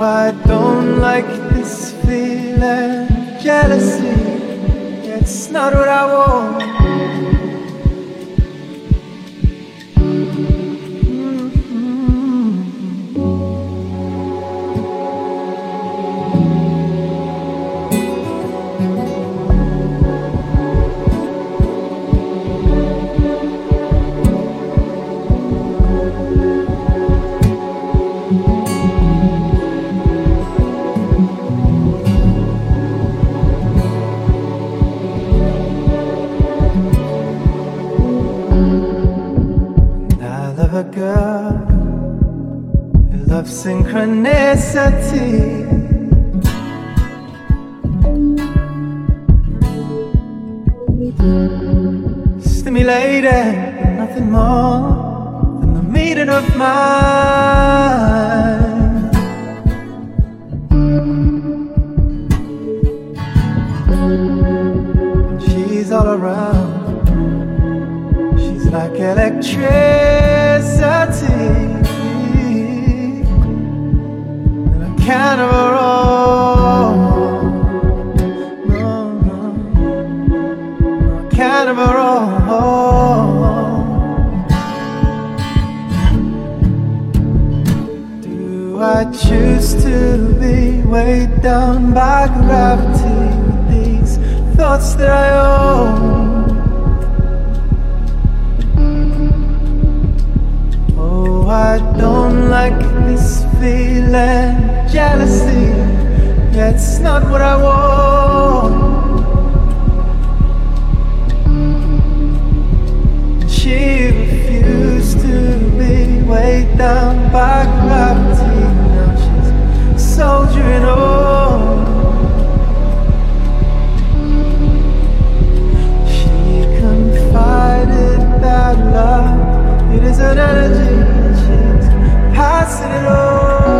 I don't like this feeling, jealousy. It's not what I want. synchronicity. Stimulated, nothing more than the meeting of my. That's not what I want. She refused to be weighed down by gravity. Now she's soldiering on. She confided that love it is an energy, and she's passing it on.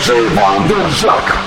DJ Van the Zak.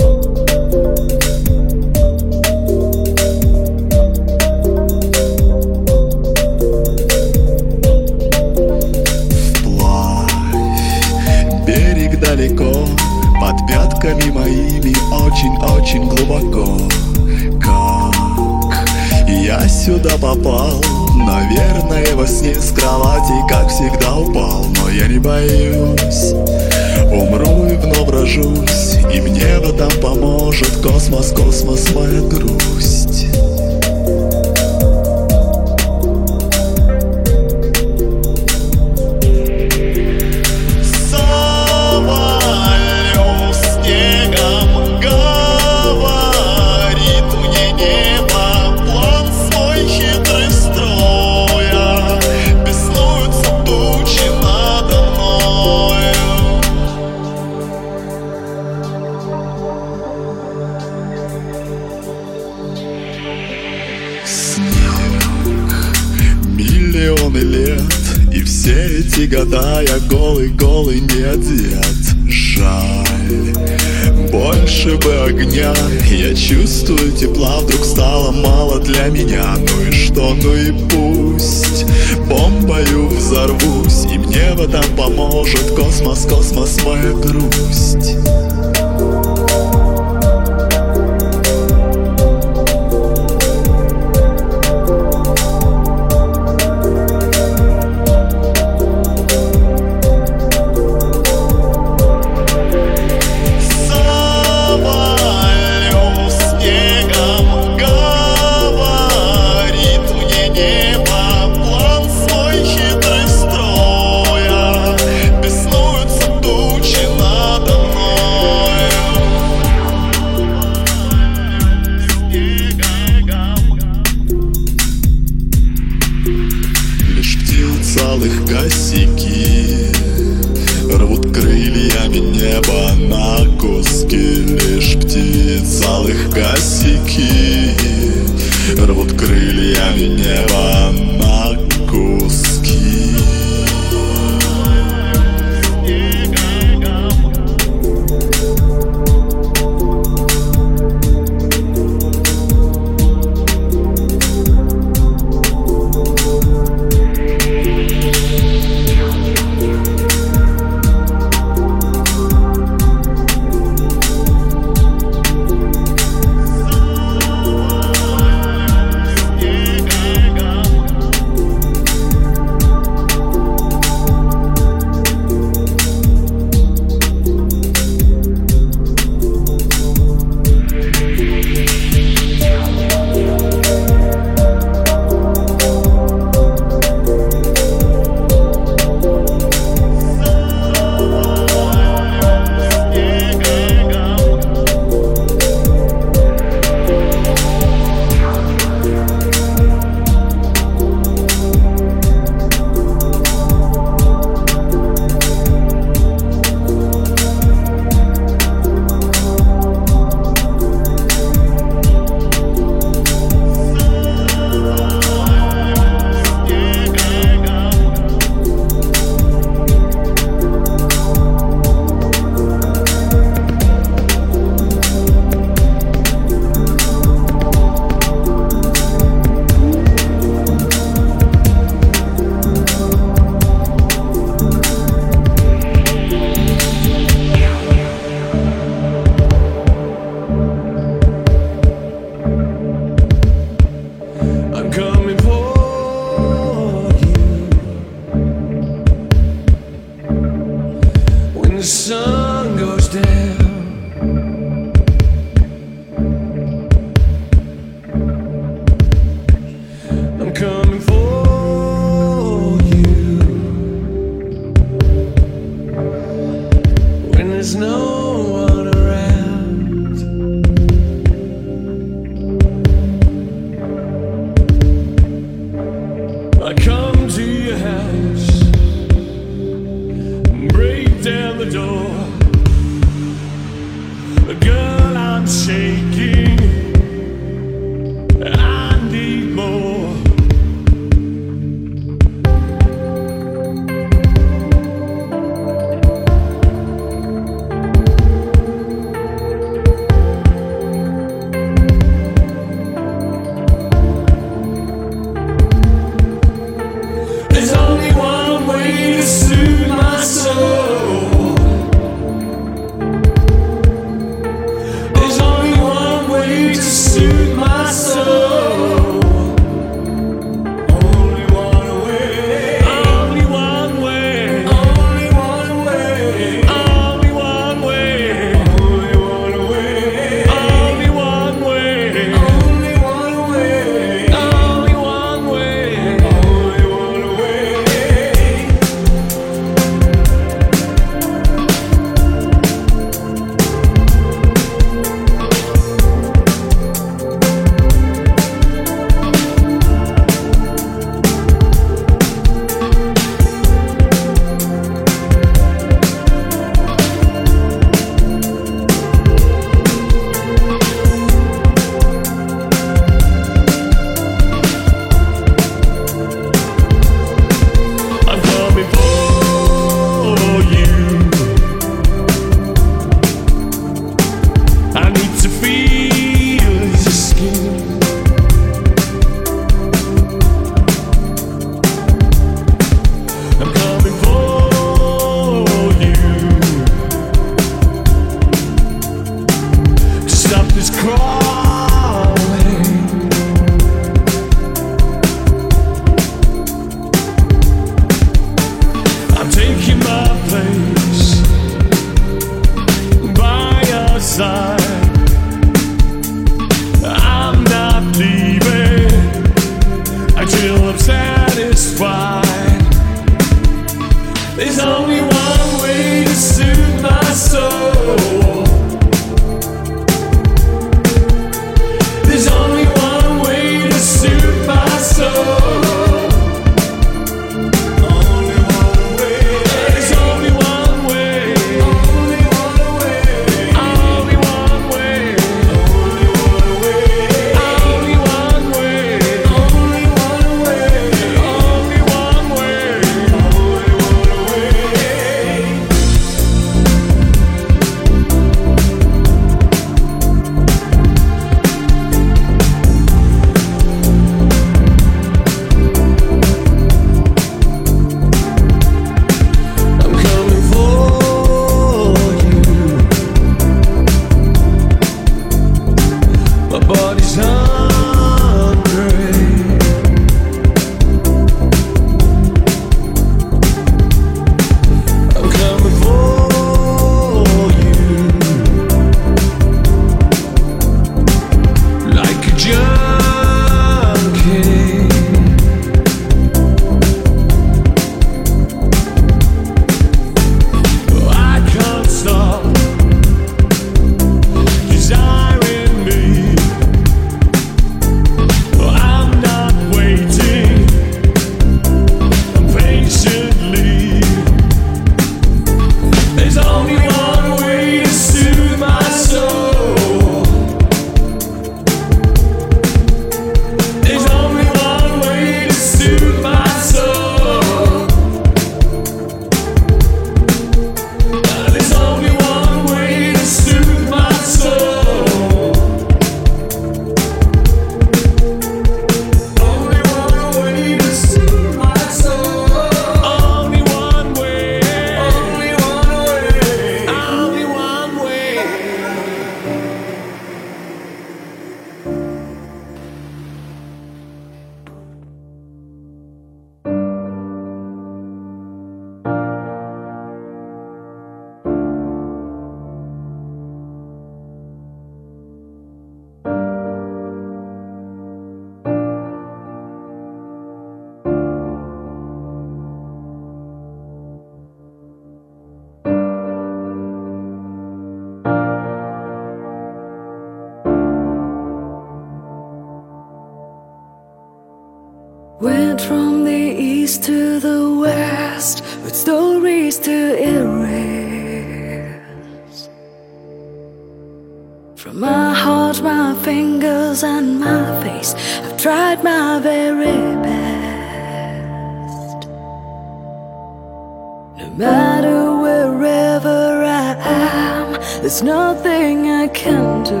There's nothing I can do.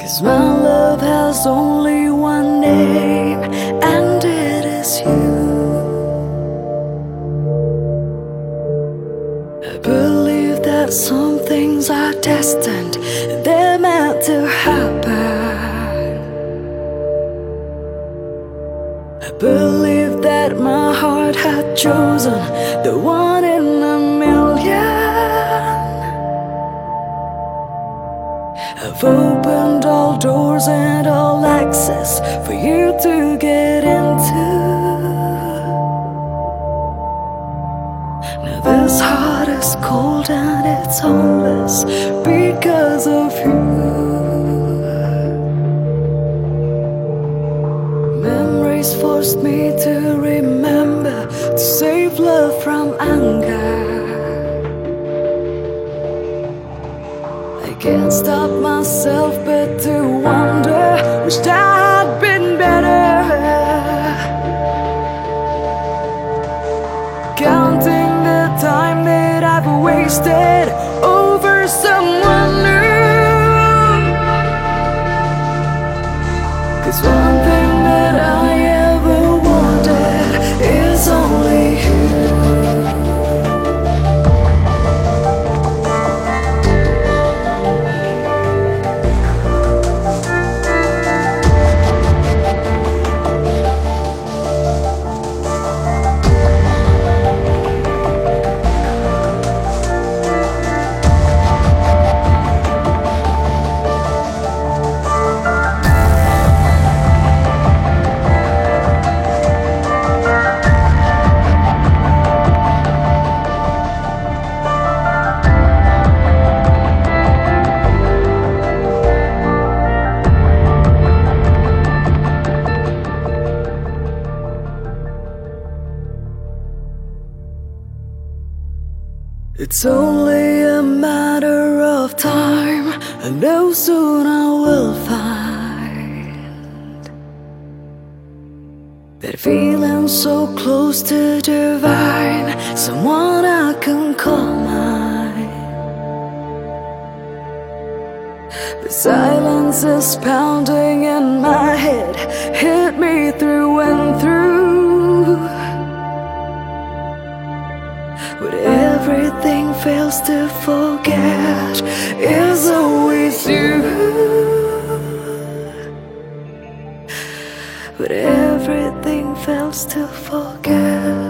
Cause my love has only one name, and it is you. I believe that some things are destined, they're meant to happen. I believe that my heart had chosen the one I've opened all doors and all access for you to get into. Now this heart is cold and it's homeless because of you. Memories forced me to remember to save love from can't stop myself but to wonder, wished I had been better. Counting the time that I've wasted It's only a matter of time. and know soon I will find that feeling so close to divine, someone I can call mine. The silence is pounding in my head, hit me through and through. Fails to forget is always you. But everything fails to forget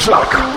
Zaka.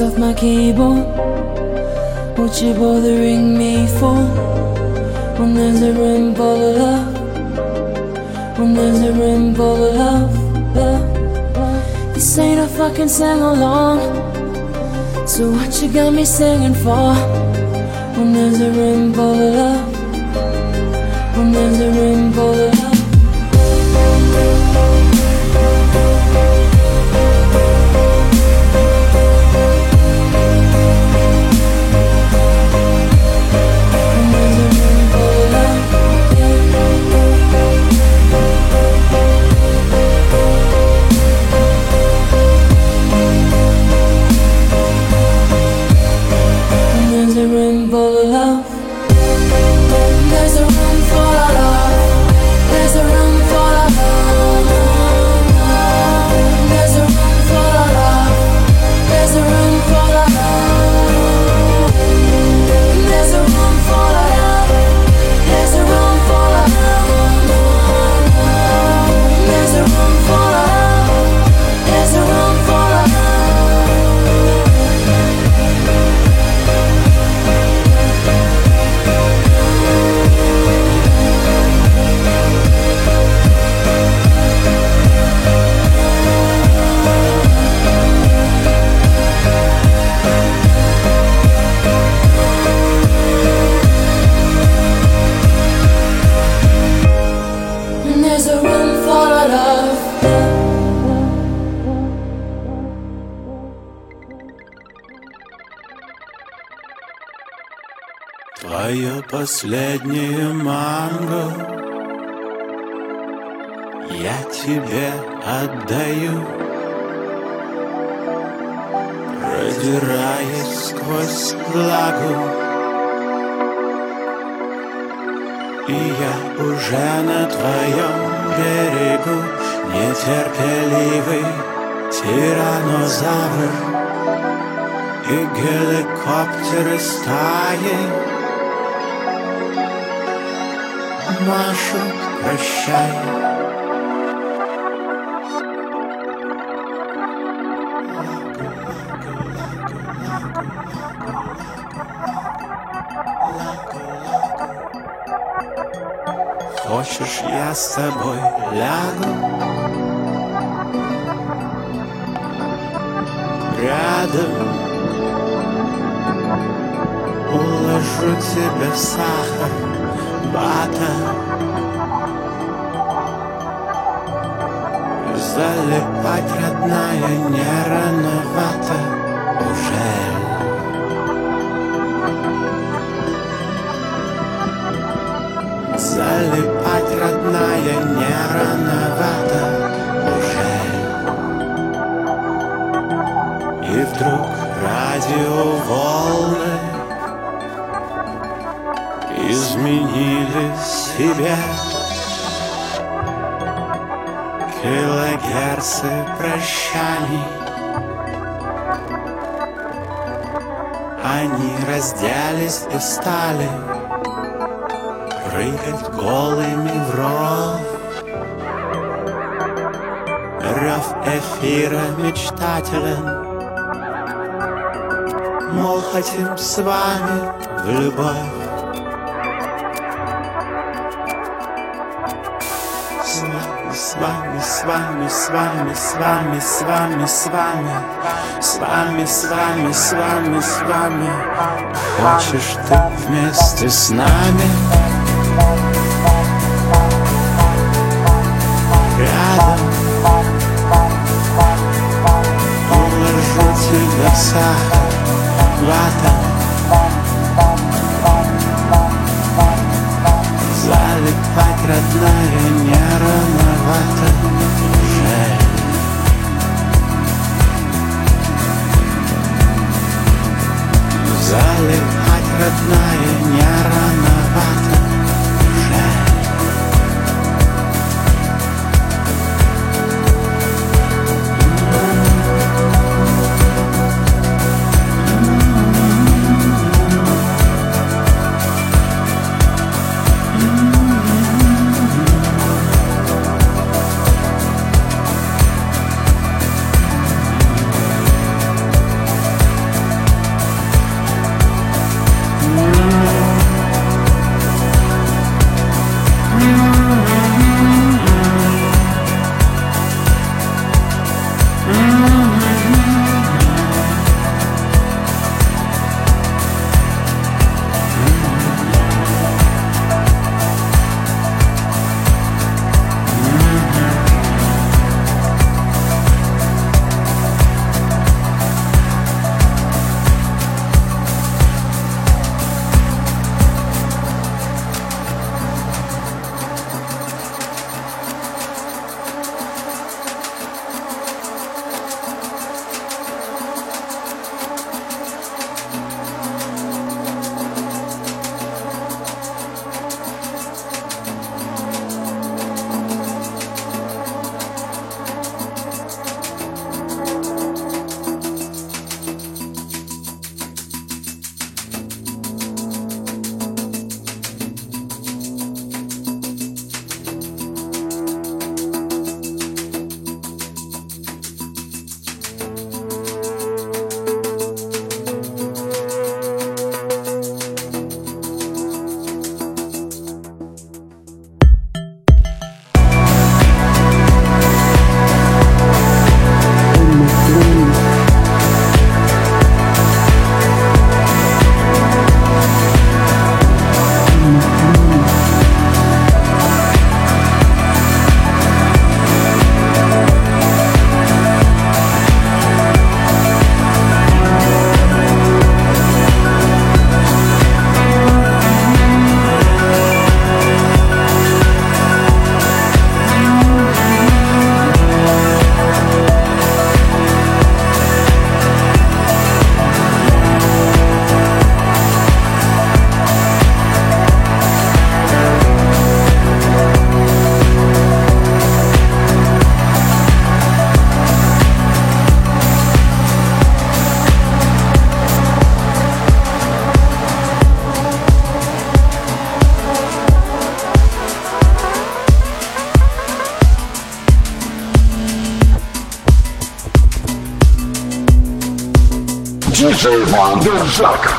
off my cable What you bothering me for? When there's a room full of love When there's a room full of love, love, love. This ain't a fucking sing-along So what you got me singing for? When there's a room full of love When there's a room full of love последнее манго. Я тебе отдаю Продираясь сквозь влагу. И я уже на твоем берегу Нетерпеливый тиранозавр. И геликоптеры стаи Маша, прощай. Хочешь, я с тобой лягу? Рядом. Уложу тебя в сахар виновата Залипать, родная, не рановато. Уже. Залипать, родная, не рановато. Уже. И вдруг радиоволны изменили себя. Килогерцы прощаний Они разделись и стали Прыгать голыми в ров. Рев эфира мечтателен. Мол, хотим с вами в любовь. Вами, с вами, с вами, с вами, с вами, с вами, с вами, с вами, с вами. Хочешь ты вместе с нами? Рядом уложу тебя в сахар, вата. Залипать, родная, не рановато Залипать, родная, не рановато Команда Жака.